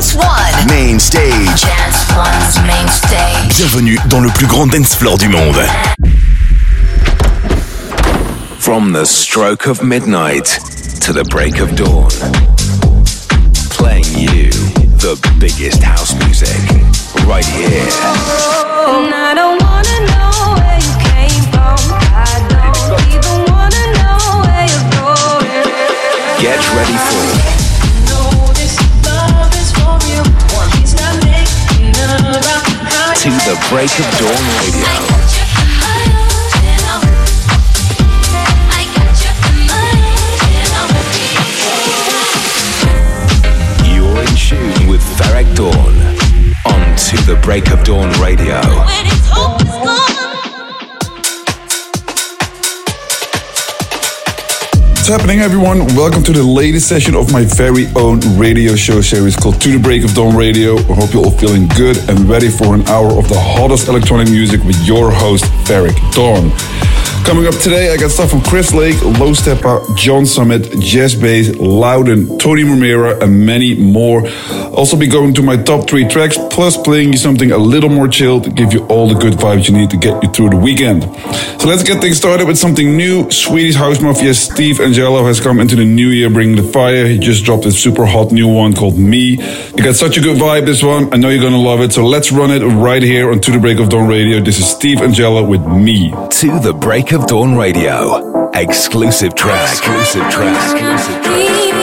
Dance One. Main stage. Dance One's main stage. Bienvenue dans le plus grand dance floor du monde. From the stroke of midnight to the break of dawn. Playing you the biggest house music right here. And I don't wanna know where you came from. I don't even wanna know where you're going. Get ready for the Break of Dawn Radio. You're in tune with Ferreck Dawn on To the Break of Dawn Radio. Happening, everyone? Welcome to the latest session of my very own radio show series called To the Break of Dawn Radio. I hope you're all feeling good and ready for an hour of the hottest electronic music with your host, Ferreck Dawn. Coming up today, I got stuff from Chris Lake, Low Steppa, John Summit, Jazz Bass, Loudon, Tony Romera, and many more. Also be going to my top three tracks, plus playing you something a little more chill to give you all the good vibes you need to get you through the weekend. So let's get things started with something new. Swedish House Mafia Steve Angello has come into the new year bringing the fire. He just dropped a super hot new one called Me. You got such a good vibe, this one. I know you're gonna love it. So let's run it right here on To the Break of Dawn Radio. This is Steve Angello with Me. To the Break of Dawn Radio. Exclusive track. Exclusive track. Exclusive track.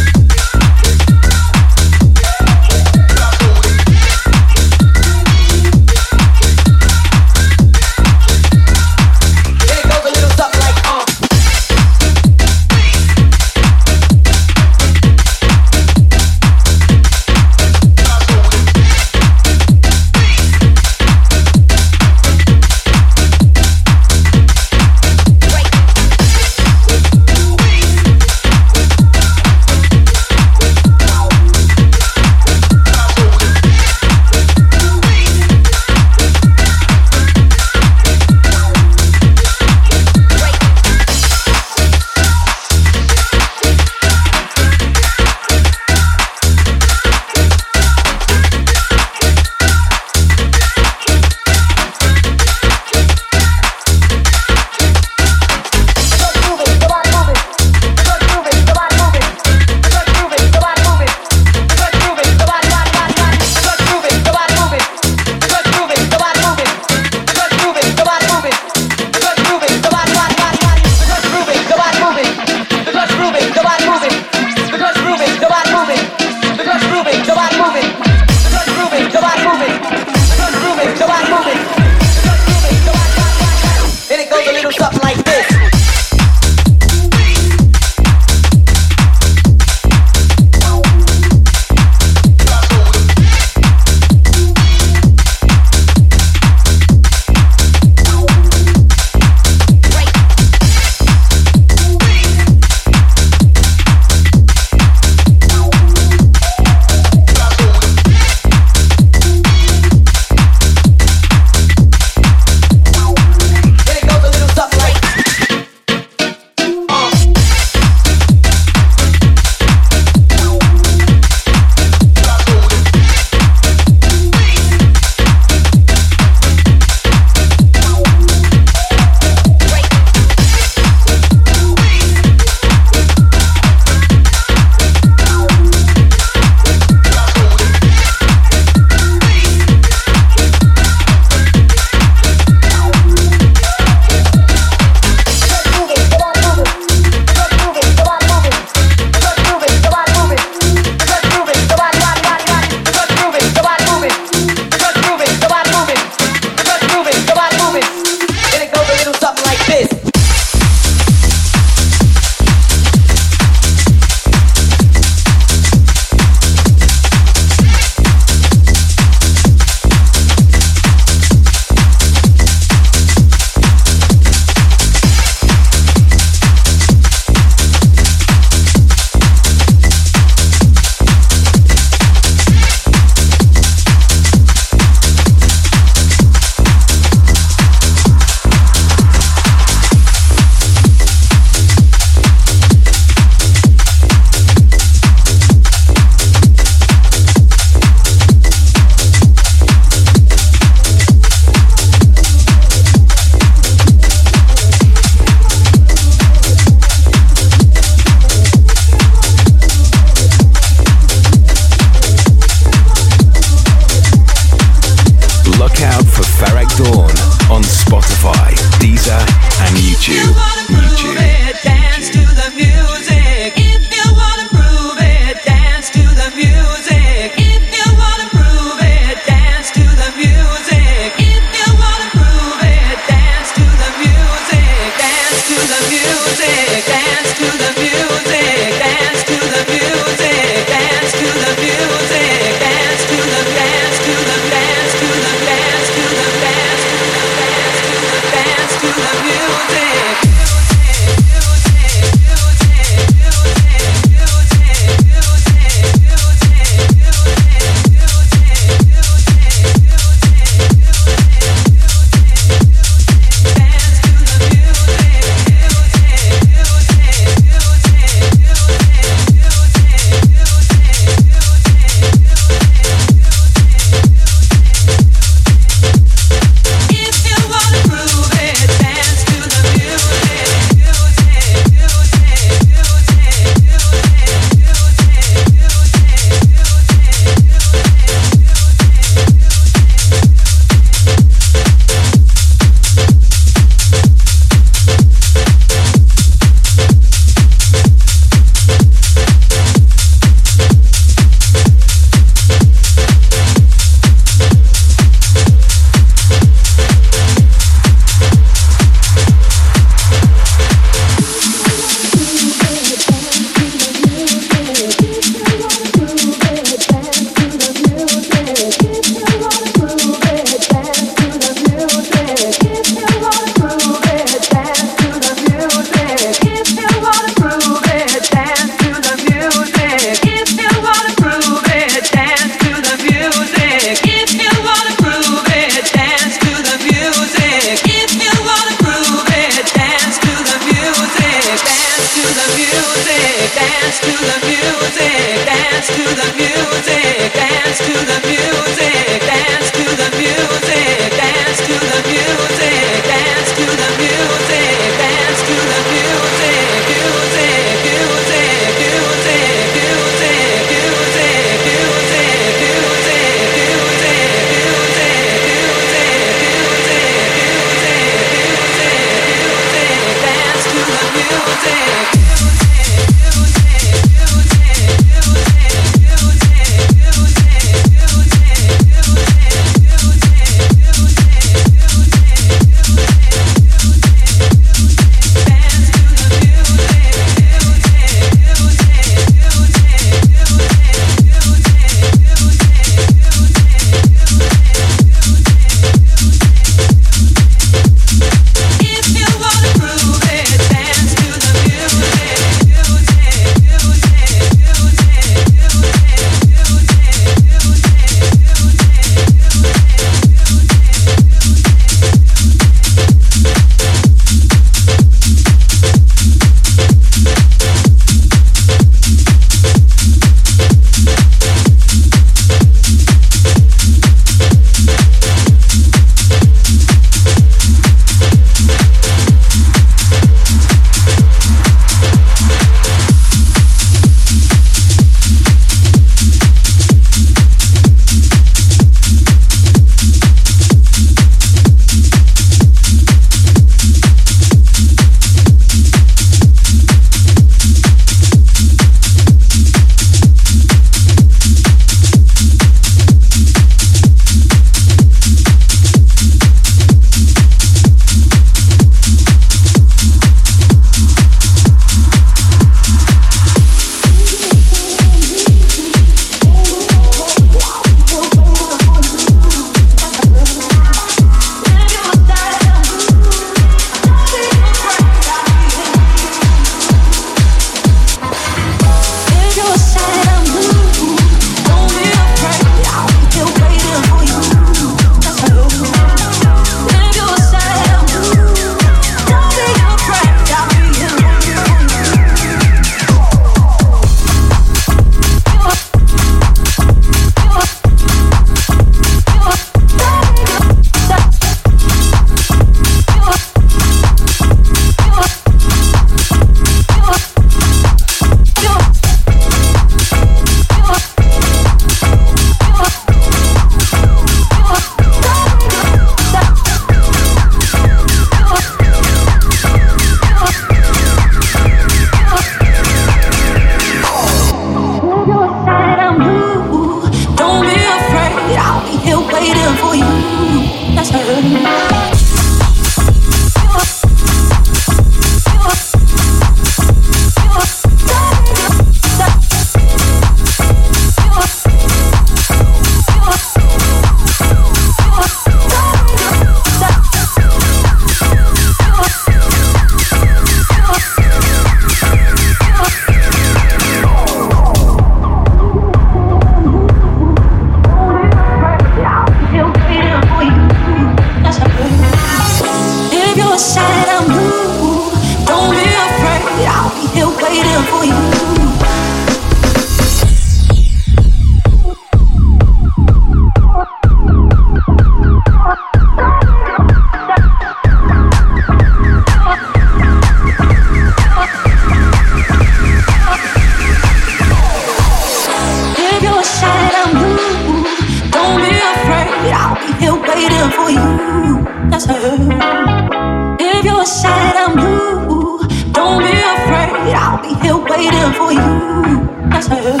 For you. That's her.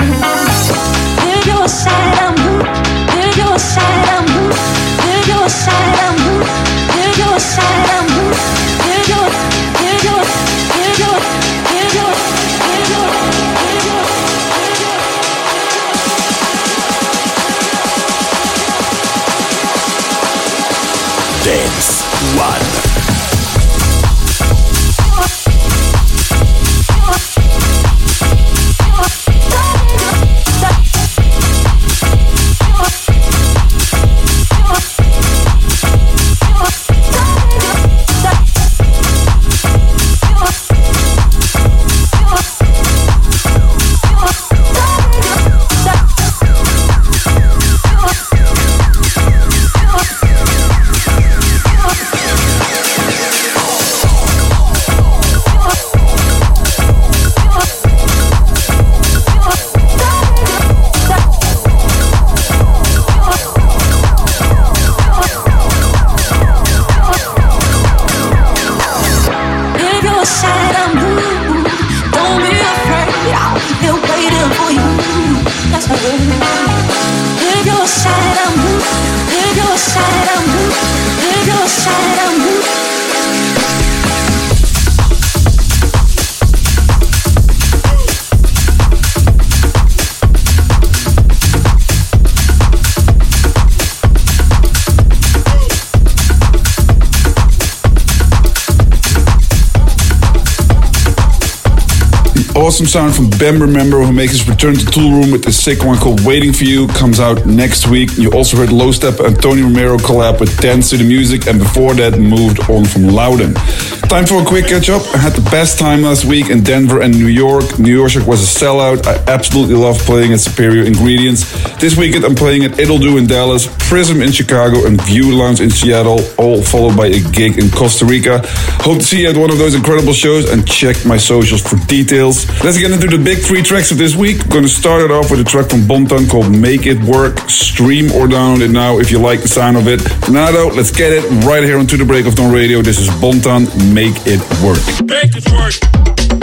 Sound from Ben Remember, who makes his return to Toolroom with the sick one called Waiting for You, comes out next week. You also heard Low Step and Tony Romera collab with Dance to the Music, and before that, moved on from Loudon. Time for a quick catch up. I had the best time last week in Denver and New York. New York was a sellout. I absolutely love playing at Superior Ingredients. This weekend, I'm playing at It'll Do in Dallas, Prism in Chicago, and View Lounge in Seattle, all followed by a gig in Costa Rica. Hope to see you at one of those incredible shows and check my socials for details. Let's get into the big three tracks of this week. I'm going to start it off with a track from Bontan called Make It Work. Stream or download it now if you like the sound of it. Now, though, let's get it right here on To the Break of Dawn Radio. This is Bontan, Make It Work. Make it work.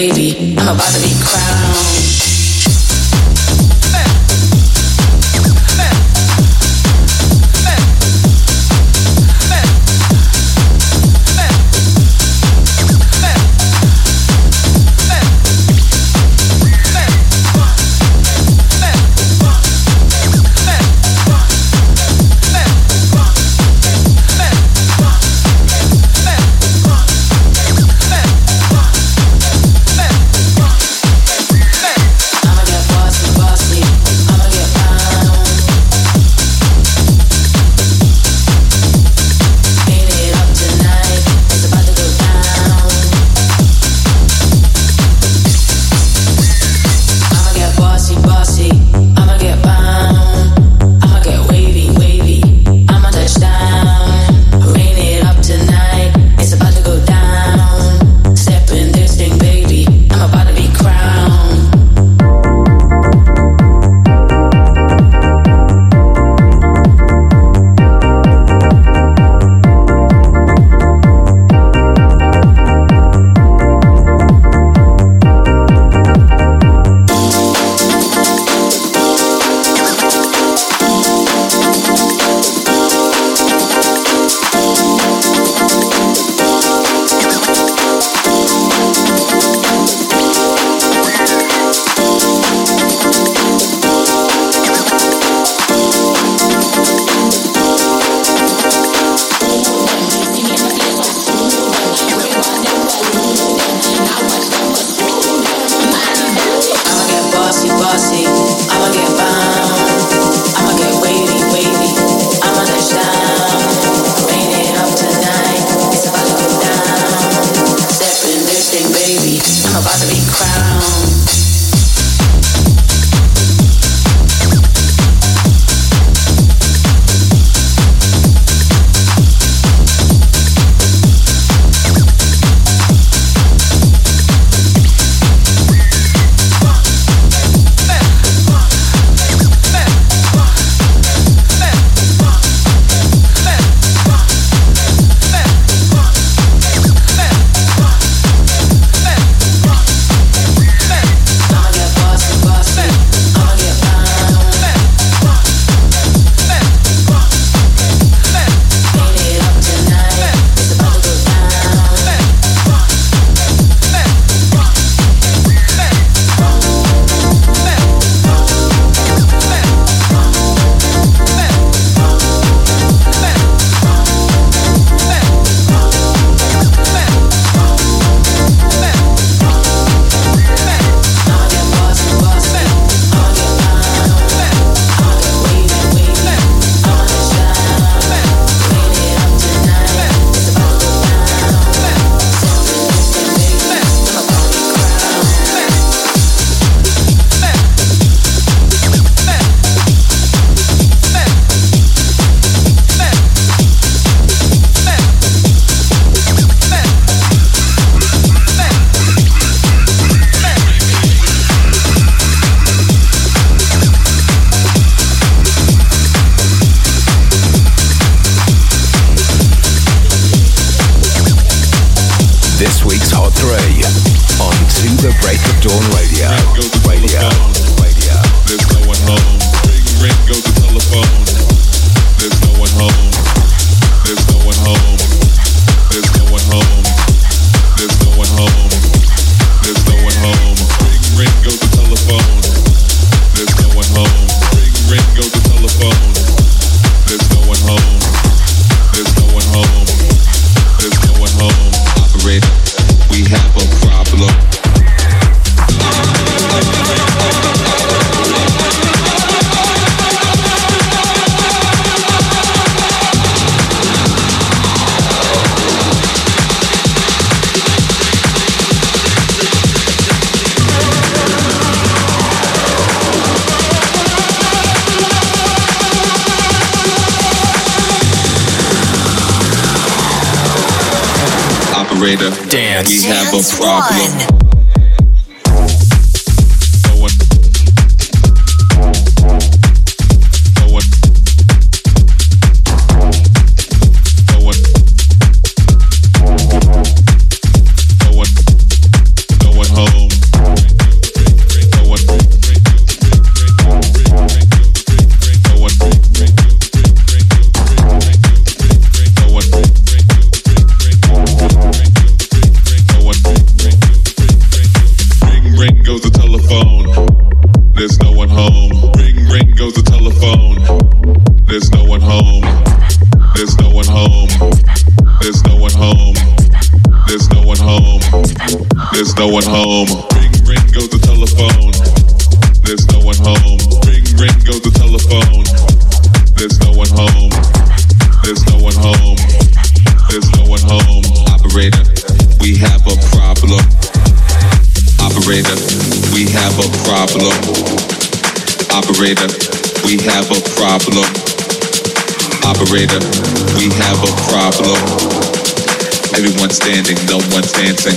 Baby. I'm about to be crowned. Break of Dawn Radio. Radio. Operator, Dance. we have a Dance problem. Home. There's no one home. There's no one home. There's no one home. Ring, ring goes the telephone. There's no one home. Ring, ring goes the telephone. There's no one home. There's no one home. There's no one home. Operator, we have a problem. Operator, we have a problem. Operator, we have a problem. Operator, we have a problem. Everyone standing, no one's dancing.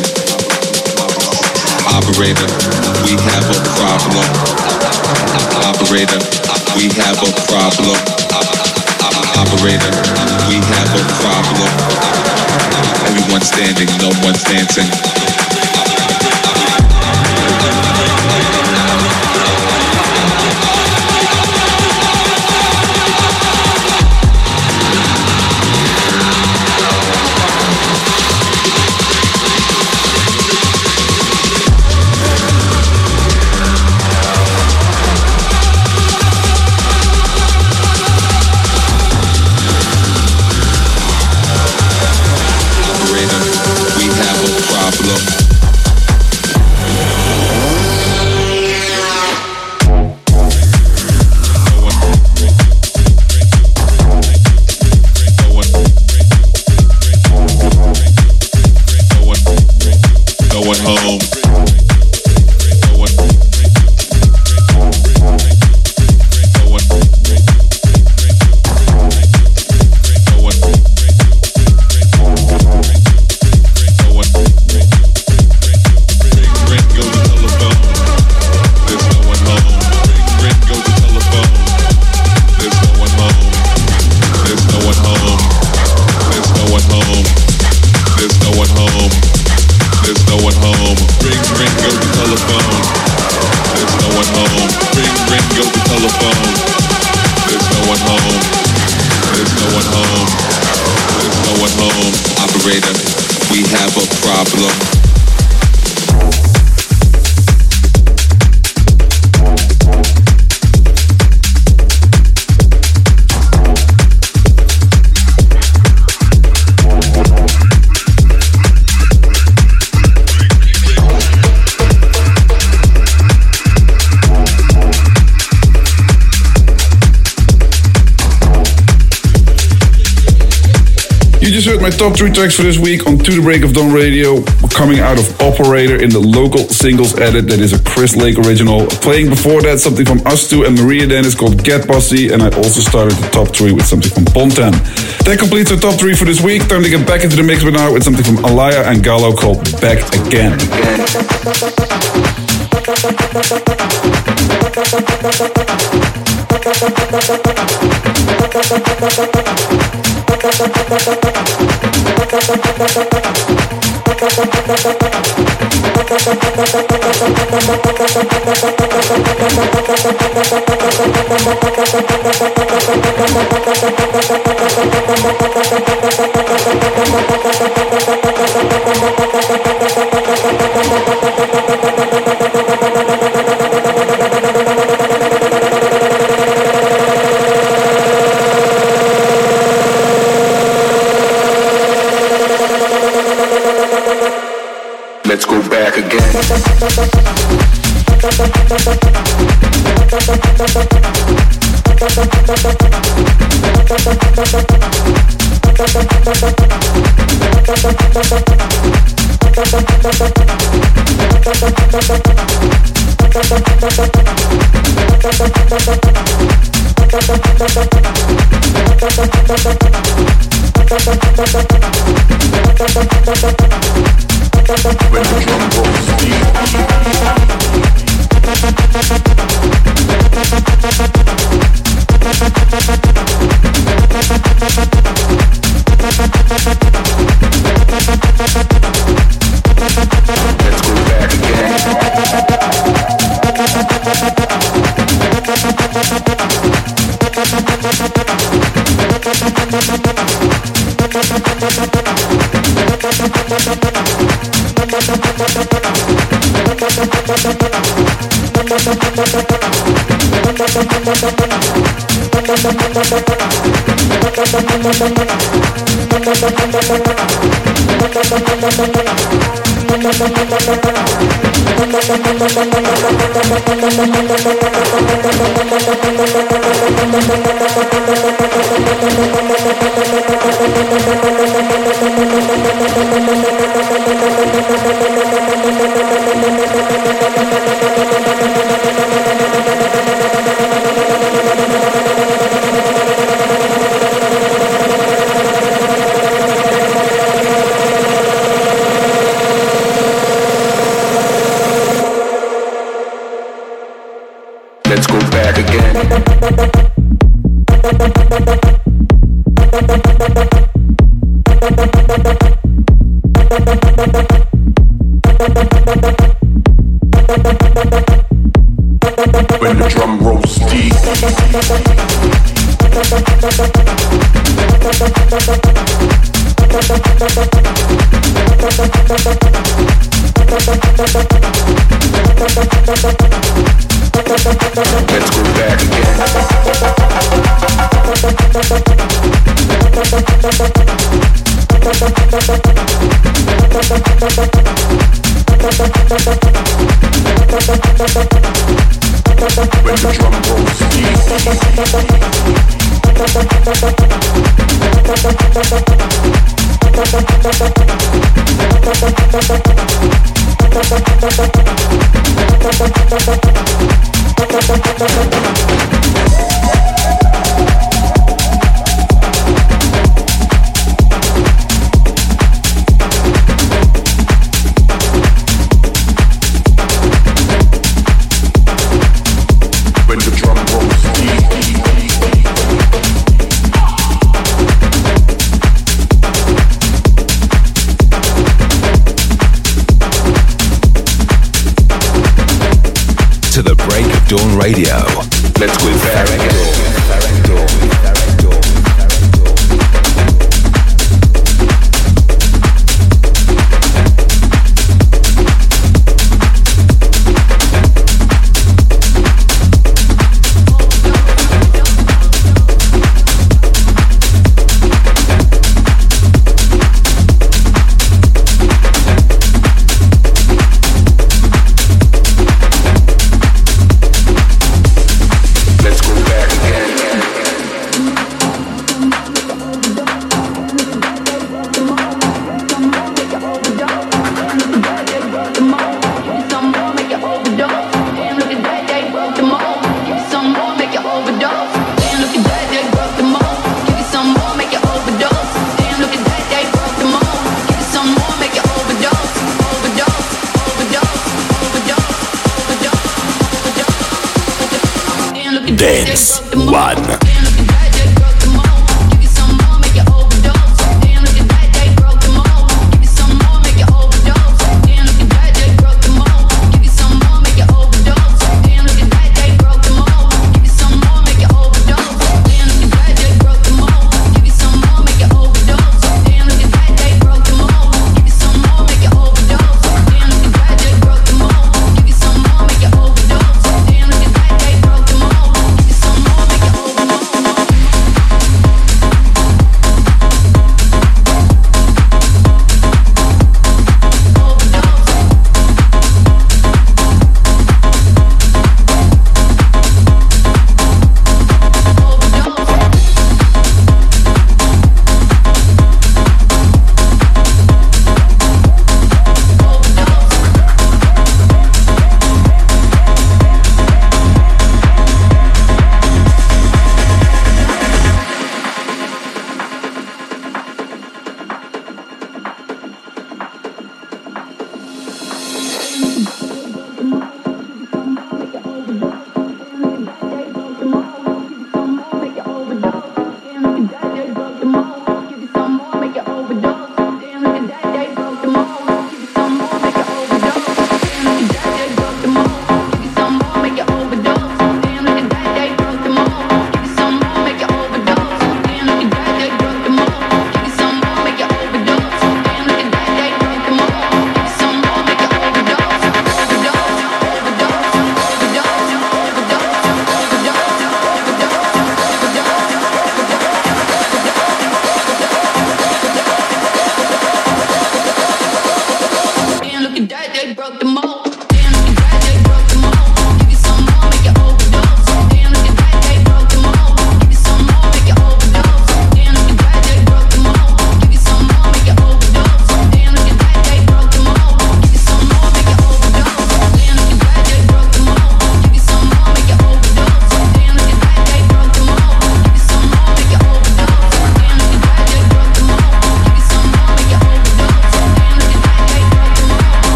Operator, we have a problem. Operator, we have a problem. Operator, we have a problem. Everyone standing, no one's dancing. My top three tracks for this week on To the Break of Dawn Radio, coming out of Operator in the local singles edit that is a Chris Lake original. Playing before that, something from Us Two and Maria Dennis called Get Bossy, and I also started the top three with something from Pontan. That completes our top three for this week. Time to get back into the mix but now with something from Alaia and Gallo called Back Again. Thank Let's go back again. When the drum rolls deep. Let's go back again. Let's go back again. When radio.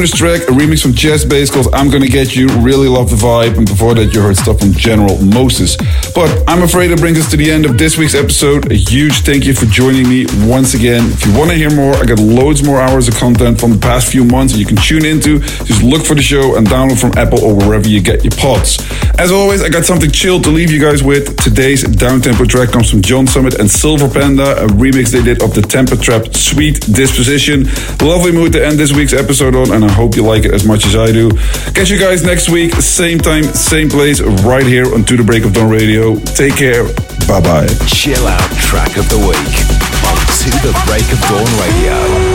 This track, a remix from Jazz Bass called I'm Gonna Get You. Really love the vibe. And before that, you heard stuff from General Moses. But I'm afraid it brings us to the end of this week's episode. A huge thank you for joining me once again. If you want to hear more, I got loads more hours of content from the past few months that you can tune into. Just look for the show and download from Apple or wherever you get your pods. As always, I got something chill to leave you guys with. Today's downtempo track comes from John Summit and Silver Panda, a remix they did of the Temper Trap Sweet Disposition. Lovely mood to end this week's episode on, and I hope you like it as much as I do. Catch you guys next week, same time, same place, right here on To the Break of Dawn Radio. Take care. Bye bye. Chill out track of the week on To the Break of Dawn Radio.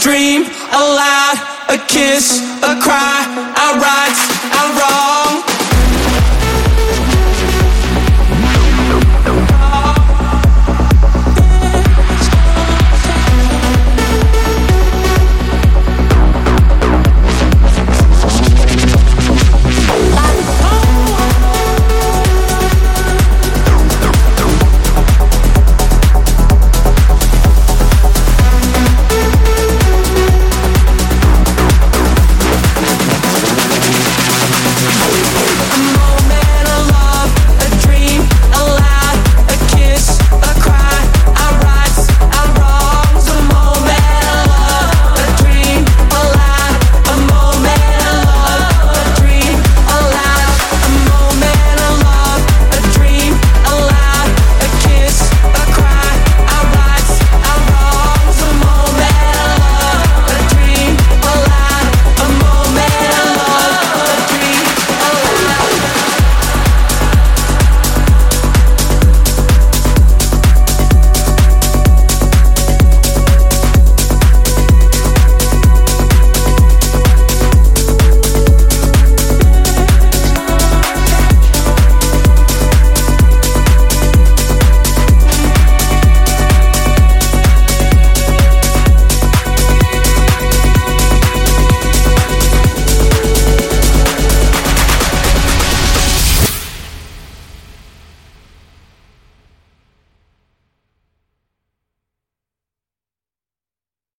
Dream, a lie, a kiss, a cry.